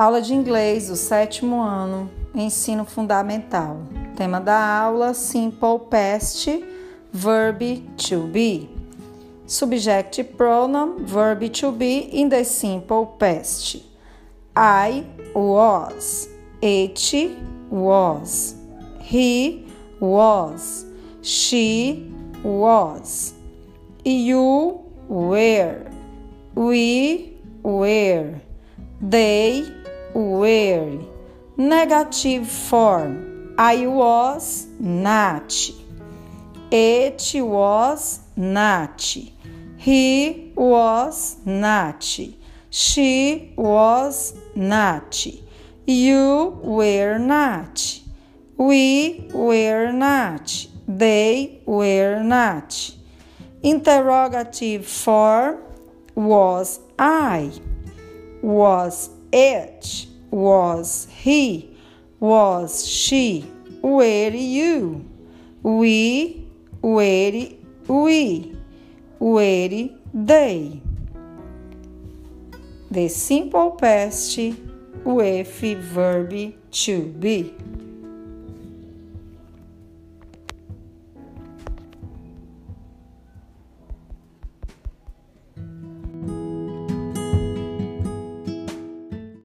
Aula de inglês, o sétimo ano, ensino fundamental. Tema da aula: Simple Past, Verb to be. Subject pronoun, verb to be in the simple past. I was, it was, he was, she was, you were, we were, they were. Negative form. I was not. It was not. He was not. She was not. You were not. We were not. They were not. Interrogative form was I. Was it? Was he? Was she? Were you? We? Were we? Were they? The simple past with verb to be.